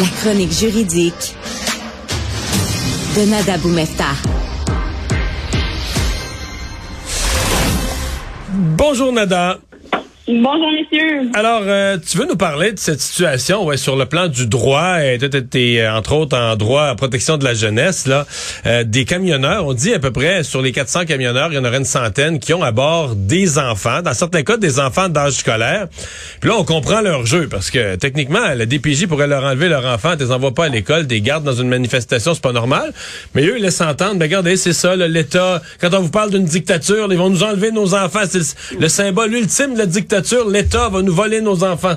La chronique juridique de Nada Boumefta. Bonjour Nada. Bonjour, messieurs. Alors, euh, tu veux nous parler de cette situation ouais, sur le plan du droit, et tu es, entre autres en droit à protection de la jeunesse, là, euh, des camionneurs. On dit à peu près sur les 400 camionneurs, il y en aurait une centaine qui ont à bord des enfants, dans certains cas des enfants d'âge scolaire. Puis là, on comprend leur jeu parce que techniquement, la DPJ pourrait leur enlever leur enfant, les envoies pas à l'école, des gardes dans une manifestation, c'est pas normal. Mais eux, ils laissent entendre, ben regardez, c'est ça, l'État, quand on vous parle d'une dictature, ils vont nous enlever nos enfants. C'est le symbole ultime de la dictature l'État va nous voler nos enfants.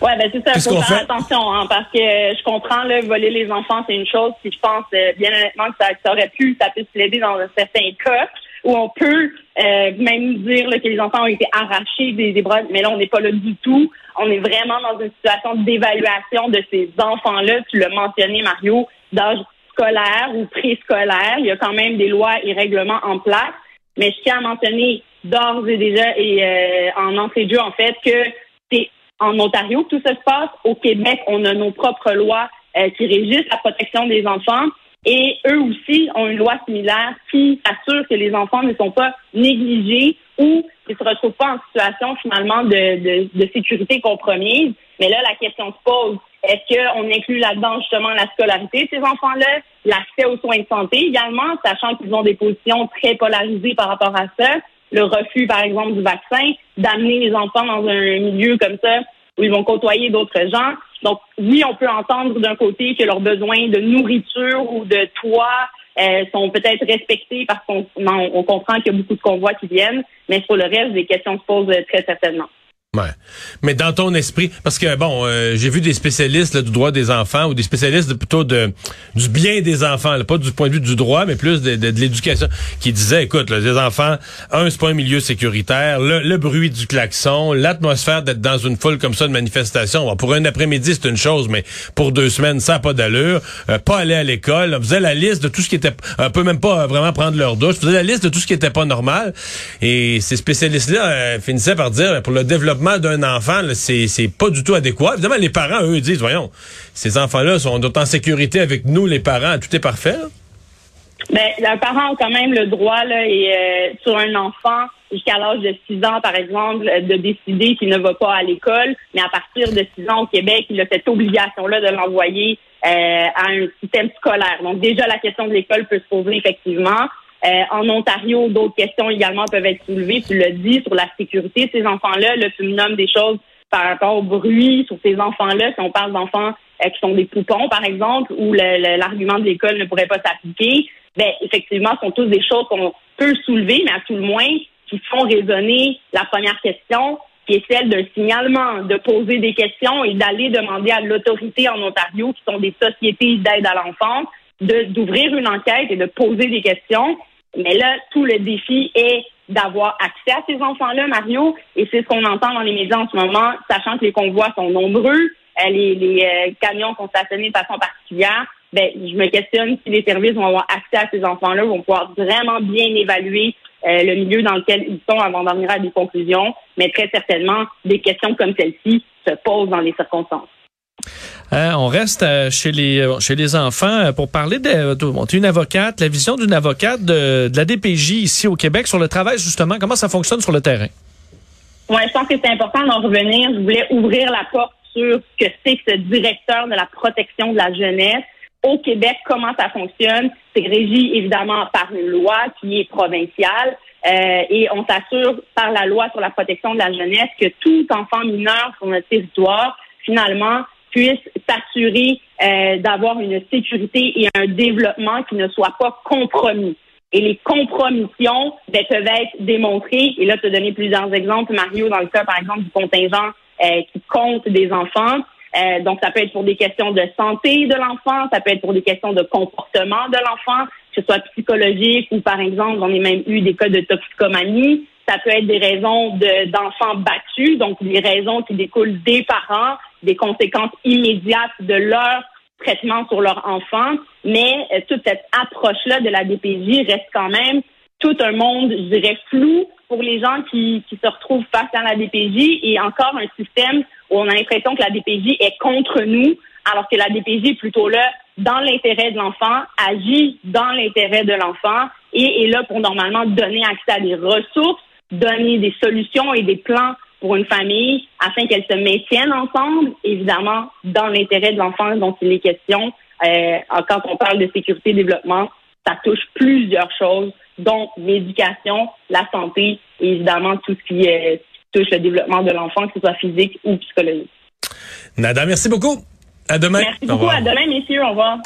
Ouais, ben c'est ça. Il faut faire attention, hein, parce que je comprends là, voler les enfants, c'est une chose. Puis je pense euh, bien honnêtement que ça, aurait pu, ça peut se l'aider dans certains cas où on peut euh, même dire que les enfants ont été arrachés des, des bras, mais là on n'est pas là du tout. On est vraiment dans une situation d'évaluation de ces enfants-là. Tu l'as mentionné, Mario, d'âge scolaire ou préscolaire. Il y a quand même des lois et règlements en place. Mais je tiens à mentionner d'ores et déjà et euh, en entrée de jeu, en fait, que c'est en Ontario que tout ça se passe. Au Québec, on a nos propres lois euh, qui régissent la protection des enfants. Et eux aussi ont une loi similaire qui assure que les enfants ne sont pas négligés ou ne se retrouvent pas en situation finalement de, de, sécurité compromise. Mais là, la question se pose. Est-ce qu'on inclut là-dedans justement la scolarité de ces enfants-là, l'accès aux soins de santé également, sachant qu'ils ont des positions très polarisées par rapport à ça? Le refus, par exemple, du vaccin, d'amener les enfants dans un milieu comme ça où ils vont côtoyer d'autres gens. Donc, oui, on peut entendre d'un côté que leurs besoins de nourriture ou de toit euh, sont peut-être respectés parce qu'on on comprend qu'il y a beaucoup de convois qui viennent, mais sur le reste, des questions se posent très certainement. Mais dans ton esprit, parce que bon, euh, j'ai vu des spécialistes du droit des enfants ou des spécialistes plutôt de du bien des enfants, pas du point de vue du droit, mais plus de, de, l'éducation, qui disaient, écoute, les enfants, un, c'est pas un milieu sécuritaire, le, bruit du klaxon, l'atmosphère d'être dans une foule comme ça de manifestation. pour un après-midi, c'est une chose, mais pour deux semaines, ça n'a pas d'allure. Euh, pas aller à l'école, on faisait la liste de tout ce qui était, un peu même pas vraiment prendre leur douche, faisait la liste de tout ce qui était pas normal. Et ces spécialistes-là euh, finissaient par dire, pour le développement d'un enfant, c'est pas du tout adéquat. Évidemment, les parents, eux, disent, voyons, ces enfants-là sont en sécurité avec nous, les parents, tout est parfait. Ben, les parents ont quand même le droit, là, et, euh, sur un enfant jusqu'à l'âge de 6 ans, par exemple, de décider qu'il ne va pas à l'école. Mais à partir de 6 ans au Québec, il a cette obligation-là de l'envoyer euh, à un système scolaire. Donc déjà, la question de l'école peut se poser effectivement. Euh, en Ontario, d'autres questions également peuvent être soulevées. Tu l'as dit sur la sécurité de ces enfants-là. Là, tu me nommes des choses par rapport au bruit sur ces enfants-là. Si on parle d'enfants euh, qui sont des poupons, par exemple, où l'argument de l'école ne pourrait pas s'appliquer, ben effectivement, ce sont tous des choses qu'on peut soulever, mais à tout le moins qui font résonner la première question, qui est celle d'un signalement, de poser des questions et d'aller demander à l'autorité en Ontario, qui sont des sociétés d'aide à l'enfance, d'ouvrir une enquête et de poser des questions. Mais là, tout le défi est d'avoir accès à ces enfants-là, Mario, et c'est ce qu'on entend dans les médias en ce moment, sachant que les convois sont nombreux, euh, les, euh, camions sont stationnés de façon particulière. Ben, je me questionne si les services vont avoir accès à ces enfants-là, vont pouvoir vraiment bien évaluer euh, le milieu dans lequel ils sont avant d'en venir à des conclusions. Mais très certainement, des questions comme celle-ci se posent dans les circonstances. Hein, on reste euh, chez les euh, chez les enfants euh, pour parler de, une avocate, la vision d'une avocate de, la DPJ ici au Québec sur le travail justement, comment ça fonctionne sur le terrain? Oui, je pense que c'est important d'en revenir. Je voulais ouvrir la porte sur ce que c'est que ce directeur de la protection de la jeunesse. Au Québec, comment ça fonctionne? C'est régi évidemment par une loi qui est provinciale. et on s'assure par la loi sur la protection de la jeunesse que tout enfant mineur sur notre territoire, finalement, puisse s'assurer euh, d'avoir une sécurité et un développement qui ne soit pas compromis. Et les compromissions ben, peuvent être démontrées. Et là, tu as donné plusieurs exemples, Mario, dans le cas, par exemple, du contingent euh, qui compte des enfants. Euh, donc, ça peut être pour des questions de santé de l'enfant, ça peut être pour des questions de comportement de l'enfant, que ce soit psychologique ou, par exemple, on a même eu des cas de toxicomanie. Ça peut être des raisons d'enfants battus, donc des raisons qui découlent des parents des conséquences immédiates de leur traitement sur leur enfant, mais euh, toute cette approche-là de la DPJ reste quand même tout un monde, je dirais, flou pour les gens qui, qui se retrouvent face à la DPJ et encore un système où on a l'impression que la DPJ est contre nous, alors que la DPJ est plutôt là dans l'intérêt de l'enfant, agit dans l'intérêt de l'enfant et est là pour normalement donner accès à des ressources, donner des solutions et des plans pour une famille afin qu'elle se maintienne ensemble, évidemment, dans l'intérêt de l'enfant dont il est question. Euh, quand on parle de sécurité et développement, ça touche plusieurs choses, dont l'éducation, la santé et évidemment tout ce qui, euh, touche le développement de l'enfant, que ce soit physique ou psychologique. Nada, merci beaucoup. À demain. Merci beaucoup. À demain, messieurs. Au revoir.